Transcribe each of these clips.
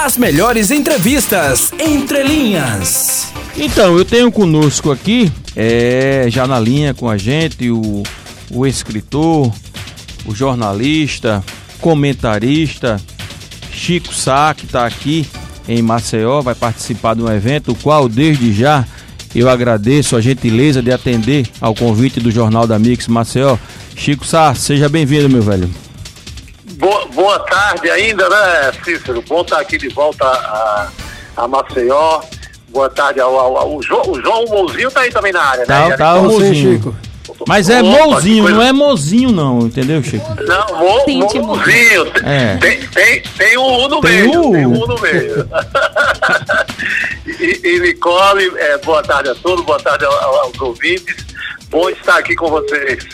As melhores entrevistas entre linhas. Então, eu tenho conosco aqui, é, já na linha com a gente, o, o escritor, o jornalista, comentarista, Chico Sá, que está aqui em Maceió, vai participar de um evento, o qual desde já eu agradeço a gentileza de atender ao convite do Jornal da Mix Maceió. Chico Sá, seja bem-vindo, meu velho. Boa, tarde ainda, né, Cícero? Bom estar aqui de volta a, a Maceió. Boa tarde ao, ao, ao, João, o João Mouzinho tá aí também na área, tá, né? Tá, o Mouzinho. Chico. Mas é Opa, Mouzinho, coisa... não é Mozinho não, entendeu, Chico? Não, mo, Mouzinho. É. Tem, tem, tem um U no tem meio. Um... Tem um U no meio. e, e Nicole, é, boa tarde a todos, boa tarde aos, aos ouvintes. Bom estar aqui com vocês.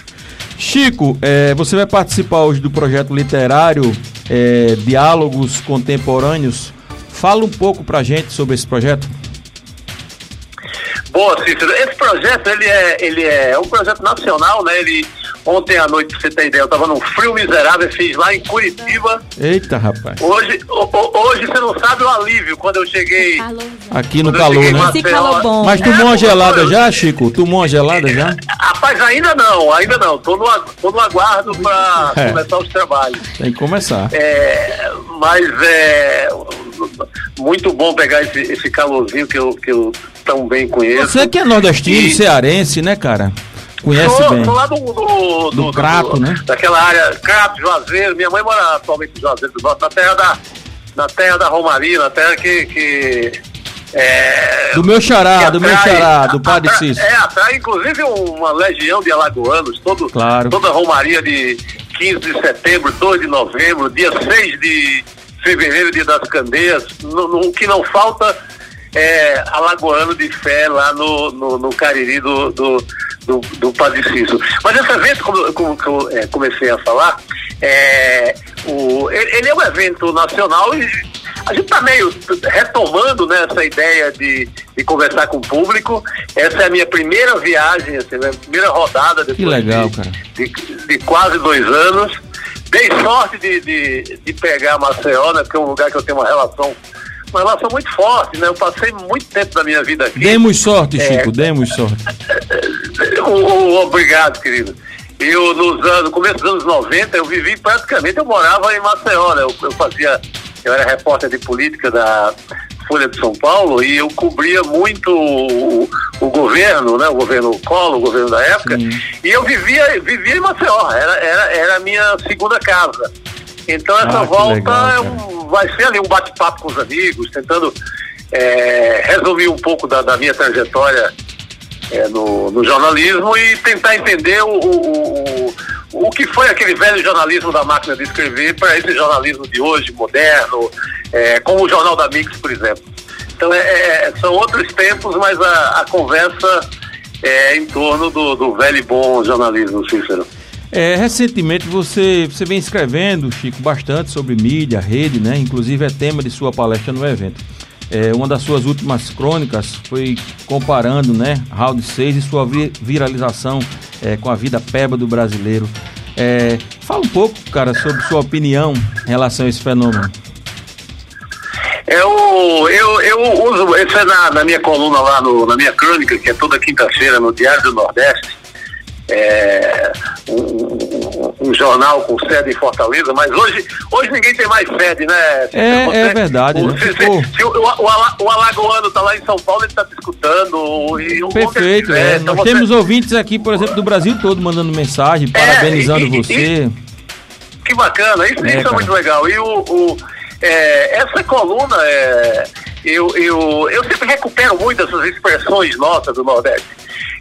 Chico, é, você vai participar hoje do projeto literário é, Diálogos Contemporâneos. Fala um pouco pra gente sobre esse projeto. Boa, Cícero. Esse projeto, ele é, ele é um projeto nacional, né? Ele, ontem à noite, pra você ter ideia, eu tava num frio miserável, fiz lá em Curitiba. Eita, rapaz. Hoje, hoje você não sabe o alívio quando eu cheguei... Aqui no calor, né? Esse calor bom. Mas tomou uma gelada já, Chico? Tomou uma gelada já? Rapaz, ainda não, ainda não. Tô no, tô no aguardo pra é. começar os trabalhos. Tem que começar. É, mas é muito bom pegar esse, esse calorzinho que eu, que eu tão bem conheço. Você que é nordestino, e... cearense, né, cara? Conhece sou, bem. Sou lá do, do, do, do Crato, né? Daquela área, Crato, Juazeiro. Minha mãe mora atualmente em Juazeiro do Norte, na terra da, na terra da Romaria, na terra que... que é, do meu xará, atrai, do meu xará, do Padre Cícero. É, atrai inclusive uma legião de alagoanos, todo, claro. toda a Romaria de 15 de setembro, 2 de novembro, dia 6 de fevereiro, dia das candeias, o que não falta é, alagoano de fé lá no, no, no Cariri do, do, do, do Padre Cícero. Mas esse evento, como, como, como eu é, comecei a falar, é, o, ele é um evento nacional e a gente está meio retomando né, essa ideia de, de conversar com o público. Essa é a minha primeira viagem, assim, minha primeira rodada depois que legal, de, cara. De, de quase dois anos. Dei sorte de, de, de pegar Maceió, né, porque é um lugar que eu tenho uma relação uma relação muito forte, né? Eu passei muito tempo da minha vida aqui. Demos sorte, Chico, é, demos sorte. obrigado, querido. Eu, nos anos, no começo dos anos 90, eu vivi praticamente, eu morava em Maceió, né? Eu, eu fazia, eu era repórter de política da Folha de São Paulo e eu cobria muito o, o governo, né? O governo Collor, o governo da época, Sim. e eu vivia, vivia em Maceió, era, era, era a minha segunda casa. Então essa ah, volta legal, é um, vai ser ali um bate-papo com os amigos, tentando é, resolver um pouco da, da minha trajetória é, no, no, jornalismo e tentar entender o, o, o, que foi aquele velho jornalismo da máquina de escrever para esse jornalismo de hoje, moderno, é, como o Jornal da Mix, por exemplo. Então é, é são outros tempos, mas a, a conversa é em torno do, do velho e bom jornalismo, Cícero. É, recentemente você, você vem escrevendo, Chico, bastante sobre mídia, rede, né? Inclusive é tema de sua palestra no evento. É, uma das suas últimas crônicas foi comparando, né, Round 6 e sua viralização é, com a vida peba do brasileiro. É, fala um pouco, cara, sobre sua opinião em relação a esse fenômeno. Eu, eu, eu uso, isso é na, na minha coluna lá, no, na minha crônica, que é toda quinta-feira no Diário do Nordeste é, um, jornal com sede em Fortaleza, mas hoje, hoje ninguém tem mais sede, né? É, Você, é verdade. O, né? se, se, se o, o, o, Alagoano está lá em São Paulo, ele está escutando. E o Perfeito, é. Então Nós você... temos ouvintes aqui, por exemplo, do Brasil todo mandando mensagem, é, parabenizando e, você. E, que bacana, isso é, isso é muito legal. E o, o é, essa coluna, é, eu, eu, eu sempre recupero muito essas expressões nossas do Nordeste.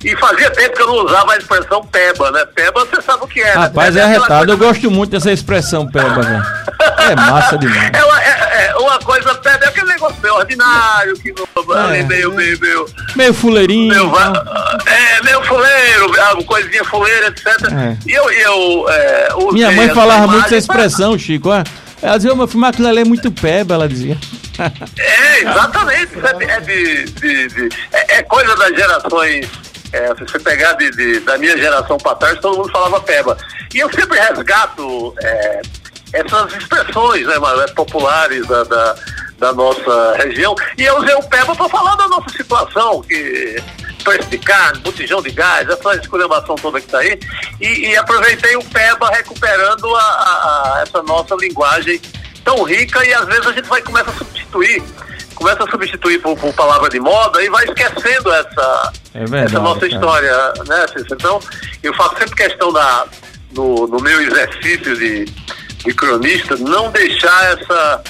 E fazia tempo que eu não usava a expressão peba, né? Peba, você sabe que é. Rapaz, né? é arretado. Eu gosto muito dessa expressão peba? É massa demais. É uma, é, é uma coisa, peba, é aquele negócio meio ordinário, que não, é, meio, meio, meio. Meio fuleirinho. Meio, é, meio fuleiro, coisinha fuleira, etc. É. E eu. eu é, Minha mãe falava muito essa expressão, Chico, ó. Ela dizia, meu filho, aquilo ali é muito peba, ela dizia. É, exatamente. É, de, de, de, é, é coisa das gerações é, se você pegar de, de, da minha geração para trás, todo mundo falava peba. E eu sempre resgato é, essas expressões né, populares da, da, da nossa região. E eu usei o PEBA para falar da nossa situação, que preço de carne, botijão de gás, essa esculhambação toda que está aí, e, e, aproveitei o PEBA recuperando a, a, a, essa nossa linguagem tão rica e às vezes a gente vai começa a substituir, começa a substituir por, por palavra de moda e vai esquecendo essa, é verdade, essa nossa cara. história, né, Cícero? Então, eu faço sempre questão da, no, no meu exercício de, de cronista, não deixar essa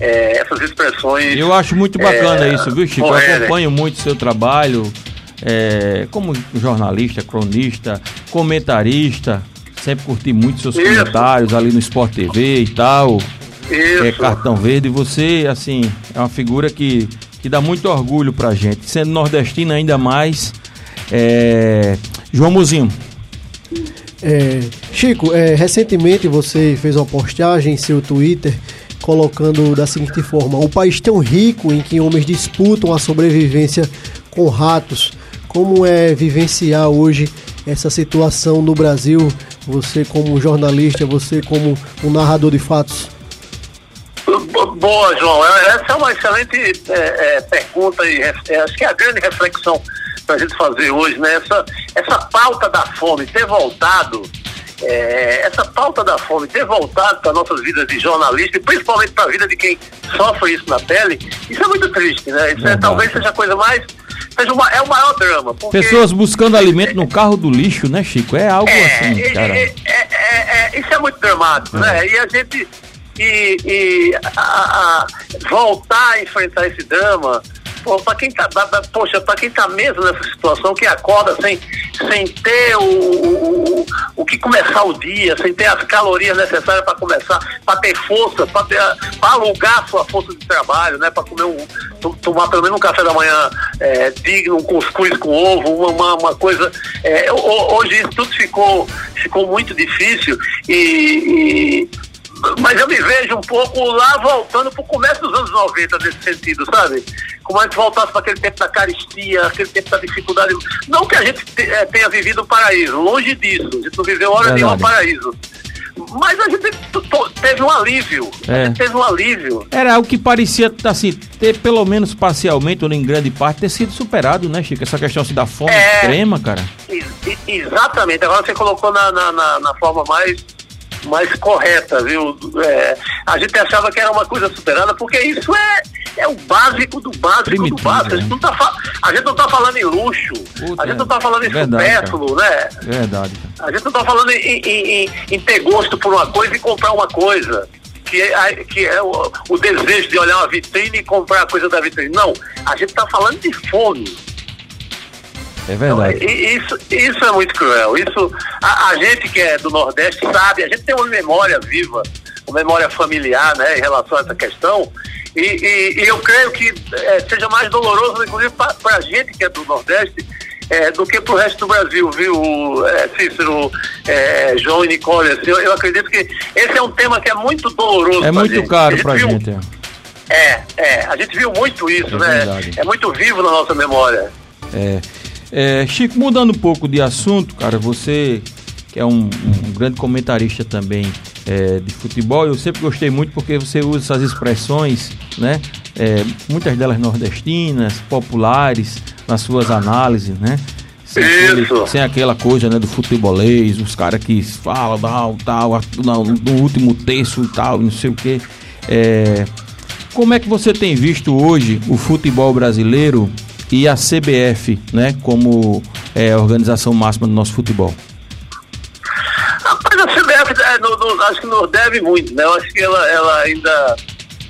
é, essas expressões. Eu acho muito bacana é, isso, viu, Chico? Morrerem. Eu acompanho muito o seu trabalho é, como jornalista, cronista, comentarista. Sempre curti muito seus isso. comentários ali no Sport TV e tal. Isso. É cartão verde. Você, assim, é uma figura que, que dá muito orgulho pra gente. Sendo nordestino ainda mais. É... João Muzinho. É, Chico, é, recentemente você fez uma postagem em seu Twitter colocando da seguinte forma: o país tão rico em que homens disputam a sobrevivência com ratos. Como é vivenciar hoje essa situação no Brasil? Você como jornalista, você como um narrador de fatos? Boa, João. É, essa é uma excelente é, é, pergunta e é, acho que é a grande reflexão para a gente fazer hoje, né? Essa, essa pauta da fome ter voltado é, essa pauta da fome ter voltado para nossas vidas de jornalista e principalmente para a vida de quem sofre isso na pele, isso é muito triste, né? Isso é, talvez seja a coisa mais. Seja uma, é o maior drama. Porque, Pessoas buscando alimento no carro do lixo, né, Chico? É algo é, assim, cara. É, é, é, isso é muito dramático, né? E a gente. E, e a, a, voltar a enfrentar esse drama para quem tá, poxa, para quem tá mesmo nessa situação, que acorda sem, sem ter o, o, o, que começar o dia, sem ter as calorias necessárias para começar, para ter força, para alugar sua força de trabalho, né? Para comer um, tomar pelo menos um café da manhã é, digno, um cuscuz com ovo, uma, uma coisa. É, hoje isso tudo ficou, ficou muito difícil e, e mas eu me vejo um pouco lá voltando para o começo dos anos 90 nesse sentido, sabe? Como a gente voltasse para aquele tempo da caristia, aquele tempo da dificuldade. Não que a gente é, tenha vivido o paraíso, longe disso. A gente não viveu hora nenhuma paraíso. Mas a gente teve um alívio. É. teve um alívio. Era algo que parecia, assim, ter pelo menos parcialmente, ou em grande parte, ter sido superado, né, Chico? Essa questão assim, da fome é, extrema, cara. Ex exatamente. Agora você colocou na, na, na, na forma mais mais correta, viu? É, a gente achava que era uma coisa superada, porque isso é, é o básico do básico Primitivo, do básico. A gente, não tá, a gente não tá falando em luxo, Puta, a gente não tá falando em verdade, supérfluo, né? Verdade. A gente não tá falando em, em, em, ter gosto por uma coisa e comprar uma coisa. Que é, que é o, o desejo de olhar uma vitrine e comprar a coisa da vitrine. Não, a gente tá falando de fome. É verdade. Então, isso, isso é muito cruel. Isso, a, a, gente que é do Nordeste sabe, a gente tem uma memória viva, uma memória familiar, né, em relação a essa questão. E, e, e eu creio que é, seja mais doloroso, inclusive, para a gente que é do Nordeste, é, do que para o resto do Brasil, viu, é, Cícero, é, João e Nicole. Assim, eu, eu, acredito que esse é um tema que é muito doloroso. É muito gente. caro para a gente. É, é, a gente viu muito isso, é né? Verdade. É muito vivo na nossa memória. É. É, Chico, mudando um pouco de assunto, cara, você que é um, um grande comentarista também é, de futebol, eu sempre gostei muito porque você usa essas expressões, né? É, muitas delas nordestinas, populares, nas suas análises, né? Sem, aquele, sem aquela coisa né, do futebolês, os caras que falam tal, tal, no último terço e tal, não sei o quê. É, como é que você tem visto hoje o futebol brasileiro e a CBF, né, como é, organização máxima do nosso futebol? Rapaz, a CBF é, acho que nos deve muito, né? Eu acho que ela, ela ainda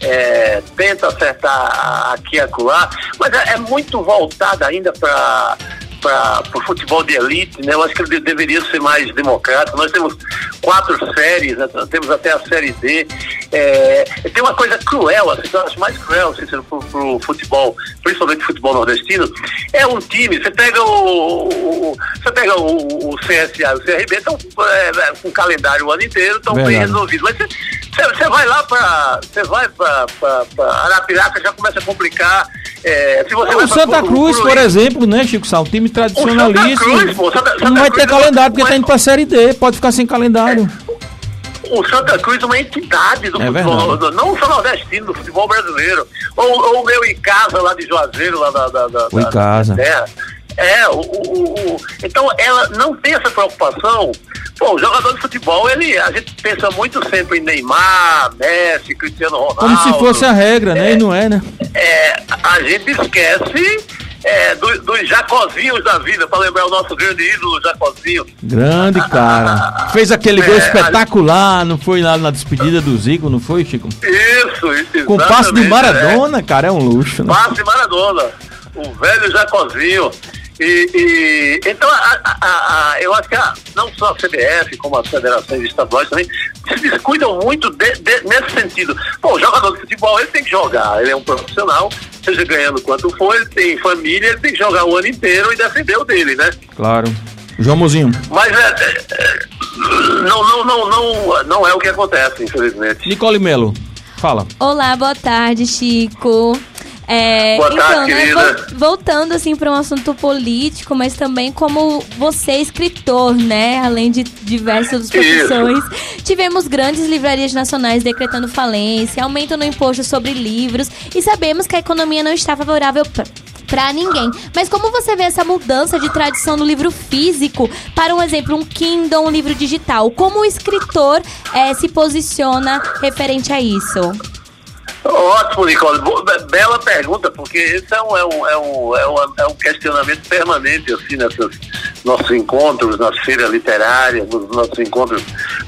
é, tenta acertar aqui e acolá, mas é, é muito voltada ainda para para o futebol de elite, né? Eu acho que ele deveria ser mais democrático. Nós temos quatro séries, né? temos até a série D. É, tem uma coisa cruel, assim, que eu acho mais cruel, Cícero, pro, pro futebol, principalmente futebol nordestino, é um time, você pega o, o você pega o, o CSA e o CRB, estão é, é, com calendário o ano inteiro, estão bem resolvidos. Mas você, vai lá para. Você vai para Arapiraca, já começa a complicar. É, se você o Santa Cruz, por exemplo, né, Chico Sal? time tradicionalista. Cruz, pô, Santa, Santa não vai ter calendário porque está indo para a Série D, pode ficar sem calendário. O Santa Cruz é uma entidade do É futebol, do- não só nordestino, do futebol brasileiro. Ou, o meu Icasa lá de Juazeiro, lá da, da, da, O da- Icasa. da terra. É, o, o- o- então ela não tem essa preocupação. Pô, o jogador de futebol, ele, a gente pensa muito sempre em Neymar, Messi, Cristiano Ronaldo. Como se fosse a regra, né? E não é, né? É, a gente esquece é, do- dos Jacozinhos da vida, para lembrar o nosso grande ídolo, Jacozinho. Grande cara. Fez aquele gol É, espetacular, não foi lá na despedida do Zico, não foi, Chico? Isso, isso. Com o passe de exatamente, Maradona, cara, é um luxo, é. né? Passe Maradona, o velho Jacozinho. E, e- então, a- a- a- eu acho que não só a CBF, como as federações estaduais também, se descuidam muito de- de- nesse sentido. Pô, o jogador de futebol, ele tem que jogar, ele é um profissional, seja ganhando quanto for, ele tem família, ele tem que jogar o ano inteiro e defender o dele, né? Claro. João Mozinho. Mas é, é, é, não, não, não, não, não é o que acontece, infelizmente. Nicole Melo, fala. Olá, boa tarde, Chico. É, Boa então, tarde, né, querida. voltando assim para um assunto político, mas também como você é escritor, né, além de diversas profissões, tivemos grandes livrarias nacionais decretando falência, aumento no imposto sobre livros e sabemos que a economia não está favorável Pra ninguém. Mas como você vê essa mudança de tradição do livro físico para um exemplo, um Kindle, um livro digital? Como o escritor eh, se posiciona referente a isso? Ótimo, Nicole. Bela pergunta, porque esse é um, é um, é um, é um, é um questionamento permanente, assim, nesses nossos encontros, nas feiras literárias, nos nossos encontros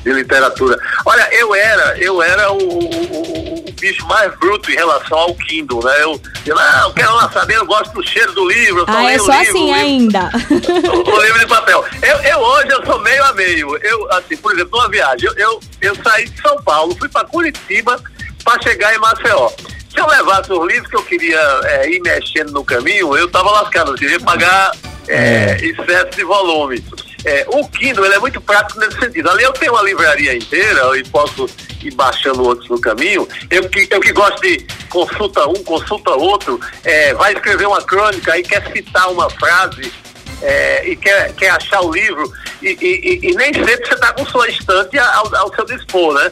de literatura. Olha, eu era, eu era o, o- o- bicho mais bruto em relação ao Kindle, né? Eu, eu, não, eu quero lá saber, eu gosto do cheiro do livro, eu só Ah, é só o livro, assim o livro- ainda. o livro de papel. Eu, eu hoje eu sou meio a meio. Eu, assim, por exemplo, numa viagem, eu, eu, eu saí de São Paulo, fui para Curitiba para chegar em Maceió. Se eu levasse os livros que eu queria é, ir mexendo no caminho, eu tava lascado, eu queria pagar é, excesso de volume. É, o Kindle ele é muito prático nesse sentido. Ali eu tenho uma livraria inteira e posso ir baixando outros no caminho. Eu que, eu que gosto de consulta um, consulta outro, é, vai escrever uma crônica e quer citar uma frase é, e quer, quer achar o livro, e, e- e- e nem sempre você está com sua estante ao, ao seu dispor, né?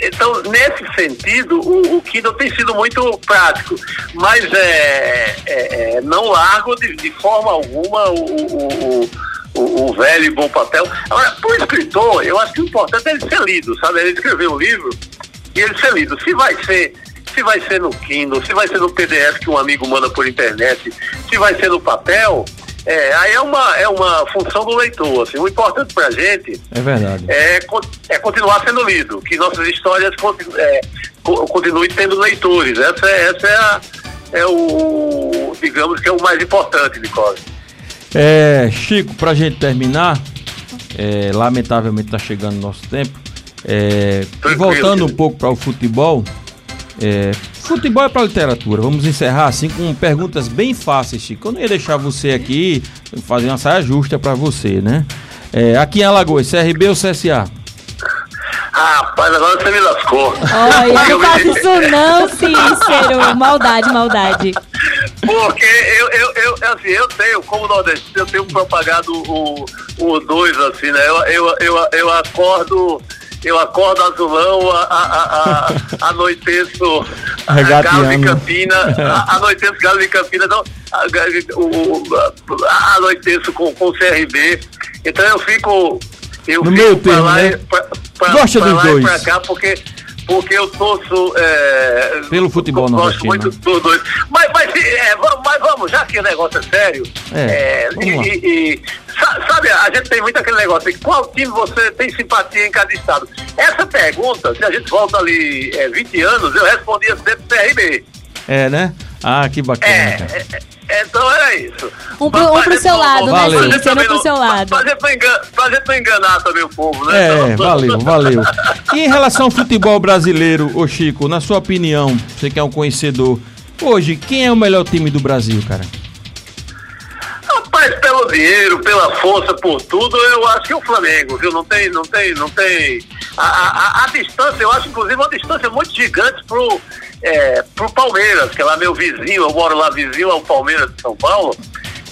Então, nesse sentido, o, o Kindle tem sido muito prático, mas é, é- é, não largo de, de forma alguma o- o- o- o velho e bom papel. Agora, para o escritor, eu acho que o importante é ele ser lido, sabe? Ele escrever um livro e ele ser lido. Se vai ser, se vai ser no Kindle, se vai ser no PDF que um amigo manda por internet, se vai ser no papel, é, aí é uma, é uma função do leitor. Assim. O importante para a gente É verdade. é, é continuar sendo lido, que nossas histórias continu, é, co- continuem tendo leitores. Essa é, essa é, a- é o, digamos que é o mais importante, Nicole. É, Chico, pra gente terminar, é, lamentavelmente tá chegando o nosso tempo. É, e voltando um pouco para o futebol, é, futebol é para literatura. Vamos encerrar assim com perguntas bem fáceis, Chico. Eu não ia deixar você aqui fazer uma saia justa para você, né? É, aqui em Alagoas, CRB ou CSA? Rapaz, agora você me lascou. Olha, não faça isso não, Cícero. Maldade, maldade. Porque eu, eu, eu, assim, eu tenho, como nordestino, eu tenho propagado o, o dois, assim, né? Eu, eu, eu, eu acordo, eu acordo azulão, a, a, a, anoiteço. Galo de Campina, a, anoiteço Galo de Campina, não, a, anoiteço com, com o CRB. Então eu fico. Eu No fico meio pra lá, né? e- pra, pra, Gosta pra dos lá dois. E pra cá, porque, porque eu torço. É, Pelo futebol Gosto nordestino. muito dos dois. Mas, mas, é, vamos, mas vamos, já que o negócio é sério. É, é, e, e- sa- sabe, a gente tem muito aquele negócio de qual time você tem simpatia em cada estado. Essa pergunta, se a gente volta ali é, 20 anos, eu respondia sempre CRB. É, né? Ah, que bacana, É, é, é, então era isso. Um pro- Pra- um pra pro seu não- lado, né, pra Cícero? também Um pro não- seu lado. Pra, pra não engan- pra gente não enganar também o povo, né? É, Então- valeu, valeu. E em relação ao futebol brasileiro, ô Chico, na sua opinião, você que é um conhecedor, hoje, quem é o melhor time do Brasil, cara? Rapaz, pelo dinheiro, pela força, por tudo, eu acho que é o Flamengo, viu? Não tem, não tem, não tem. A, a- a distância, eu acho inclusive uma distância muito gigante pro, é, pro Palmeiras, que é lá meu vizinho, eu moro lá vizinho ao Palmeiras de São Paulo.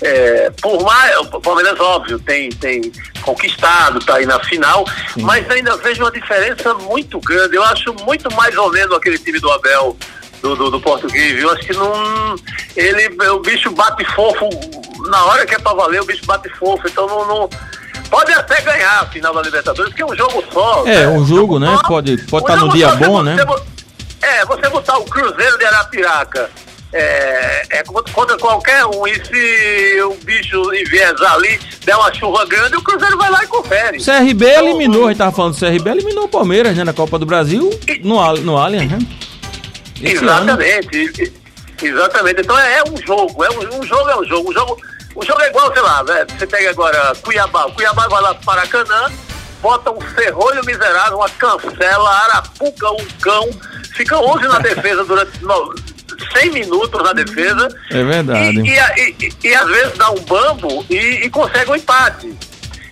é, por mais, o Palmeiras, óbvio, tem, tem conquistado, está aí na final, Sim. mas ainda vejo uma diferença muito grande. Eu acho muito mais ou menos aquele time do Abel, do, do, do português, viu? Acho que não. Ele, o bicho bate fofo, na hora que é pra valer, o bicho bate fofo, então não, não pode até ganhar a final da Libertadores, porque é um jogo só. É, né? um jogo, né? Pode estar pode tá no dia bom, né? É, você botar o Cruzeiro de Arapiraca é, é contra qualquer um. E se o bicho enviesar ali, der uma chuva grande, o Cruzeiro vai lá e confere. CRB então, eliminou, a gente tava falando do CRB, eliminou o Palmeiras, né, na Copa do Brasil, e, no, no Allianz, né? exatamente. Exatamente. Então é, é, um jogo, é um, um, jogo é um jogo. Um jogo, um jogo é igual, sei lá, né? Você pega agora Cuiabá, o Cuiabá vai lá para Maracanã, bota um ferrolho miserável, uma cancela, arapuca, um cão, fica 11 na defesa durante 100 minutos na defesa. É verdade. E, e, e, e às vezes dá um bambo e, consegue um empate.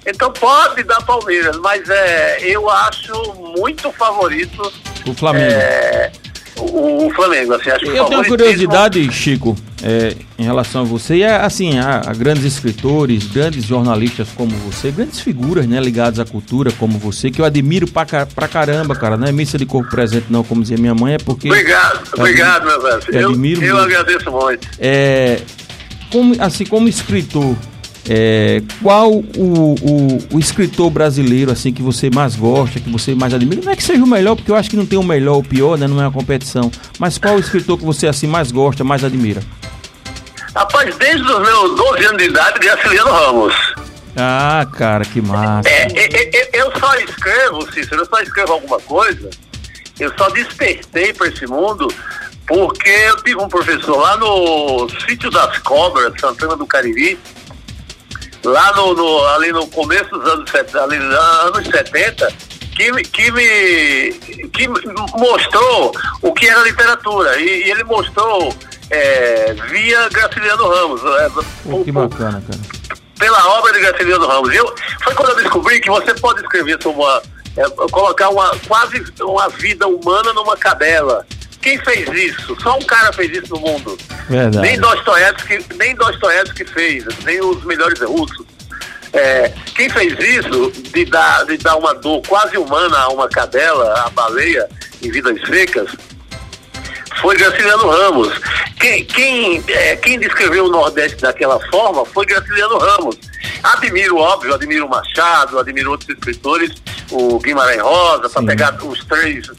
Então pode dar Palmeiras, mas é, eu acho muito favorito. O Flamengo. É, o, o, Flamengo, assim, acho Eu tenho curiosidade, Chico, é, em relação a você, e é, assim, a, a, grandes escritores, grandes jornalistas como você, grandes figuras, né, ligadas à cultura como você, que eu admiro pra, pra caramba, cara, não é missa de corpo presente não, como dizia minha mãe, é porque... Obrigado, obrigado, meu velho. Eu, admiro eu muito. agradeço muito. É, como, assim, como escritor, é, qual o, o, o, escritor brasileiro assim que você mais gosta, que você mais admira? Não é que seja o melhor, porque eu acho que não tem o melhor ou o pior, né? Não é uma competição. Mas qual o escritor que você assim mais gosta, mais admira? Rapaz, desde os meus 12 anos de idade, Graciliano Ramos. Ah, cara, que massa. É, é, é, é, eu só escrevo, Cícero, eu só escrevo alguma coisa, eu só despertei para esse mundo porque eu tive um professor lá no Sítio das Cobras, Santana do Cariri, lá no, no, ali no começo dos anos, ali, anos 70, que, que, me, que mostrou o que era literatura. E, e ele mostrou é, via Graciliano Ramos. É, que bacana, cara. Pela obra de Graciliano Ramos. Eu, foi quando eu descobri que você pode escrever sobre uma. É, colocar uma, quase uma vida humana numa cadela. Quem fez isso? Só um cara fez isso no mundo. Verdade. Nem Dostoiévski, nem Dostoiévski fez, nem os melhores russos. É, quem fez isso de dar, de dar uma dor quase humana a uma cadela, a baleia, em vidas secas, foi Graciliano Ramos. Quem, quem, é, quem descreveu o Nordeste daquela forma foi Graciliano Ramos. Admiro, óbvio, admiro o Machado, admiro outros escritores, o Guimarães Rosa, para pegar os três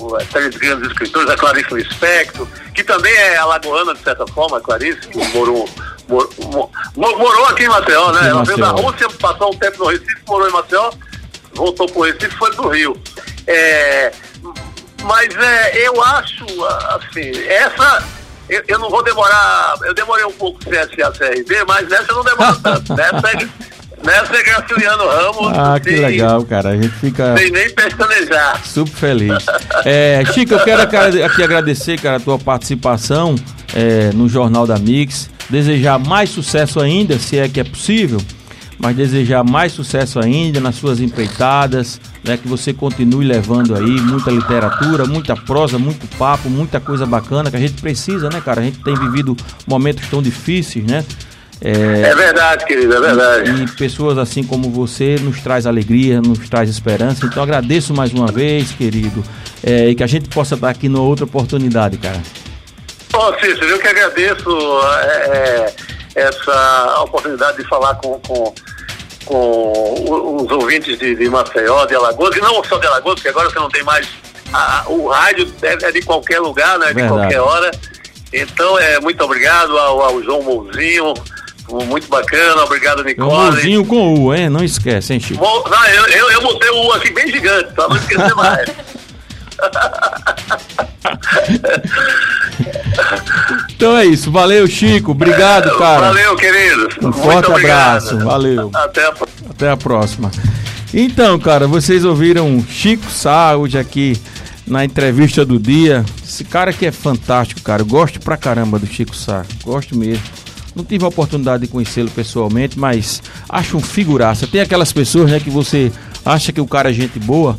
o, três grandes escritores, a Clarice Lispector, que também é alagoana, de certa forma, a Clarice, que morou, morou, morou aqui em Maceió, né? Ela veio da Rússia, passou um tempo no Recife, morou em Maceió, voltou para o Recife e foi do Rio. É, mas é, eu acho, assim, essa. Eu, eu, não vou demorar. Eu demorei um pouco CSA CRB, mas nessa eu não demoro tanto. Nessa é, Nessa é Graciliano Ramos. Ah, que legal, cara. A gente fica. Sem nem pestanejar. Super feliz. É, Chico, eu quero aqui agradecer, cara, a tua participação é, no Jornal da Mix. Desejar mais sucesso ainda, se é que é possível. Mas desejar mais sucesso ainda nas suas empreitadas, né, que você continue levando aí muita literatura, muita prosa, muito papo, muita coisa bacana que a gente precisa, né, cara? A gente tem vivido momentos tão difíceis, né? É, é verdade, querido, é verdade. E, pessoas assim como você nos traz alegria, nos traz esperança. Então agradeço mais uma vez, querido, é, e que a gente possa estar aqui numa outra oportunidade, cara. Ô, Cícero, eu que agradeço é, é essa oportunidade de falar com, com, com os ouvintes de, de Maceió, de Alagoas, e não só de Alagoas, porque agora você não tem mais. A, o rádio é, é de qualquer lugar, né? De verdade. qualquer hora. Então, é, muito obrigado ao, ao João Mouzinho, muito bacana, obrigado, Nicole. Mãozinho com U, hein? Não esquece, hein, Chico? Não, eu, eu, eu botei o U aqui bem gigante, pra não esquecer mais. então é isso, valeu Chico, obrigado cara. Valeu querido. Um forte abraço, valeu. Até a... Até a próxima. Então, cara, vocês ouviram Chico Saúde aqui na entrevista do dia. Esse cara que é fantástico, cara. Eu gosto pra caramba do Chico Sá, gosto mesmo. Não tive a oportunidade de conhecê-lo pessoalmente, mas acho um figuraça. Tem aquelas pessoas, né, que você acha que o cara é gente boa,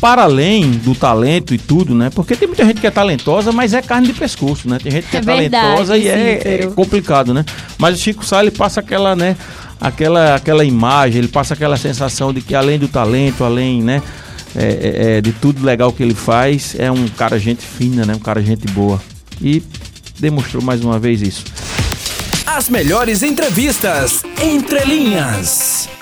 para além do talento e tudo, né? Porque tem muita gente que é talentosa, mas é carne de pescoço, né? Tem gente que é, É verdade, talentosa e é, é complicado, né? Mas o Chico Sá, ele passa aquela, né? Aquela, aquela imagem, ele passa aquela sensação de que além do talento, além, né? é, é, é, de tudo legal que ele faz, é um cara gente fina, né? Um cara gente boa. E demonstrou mais uma vez isso. As melhores entrevistas entre linhas.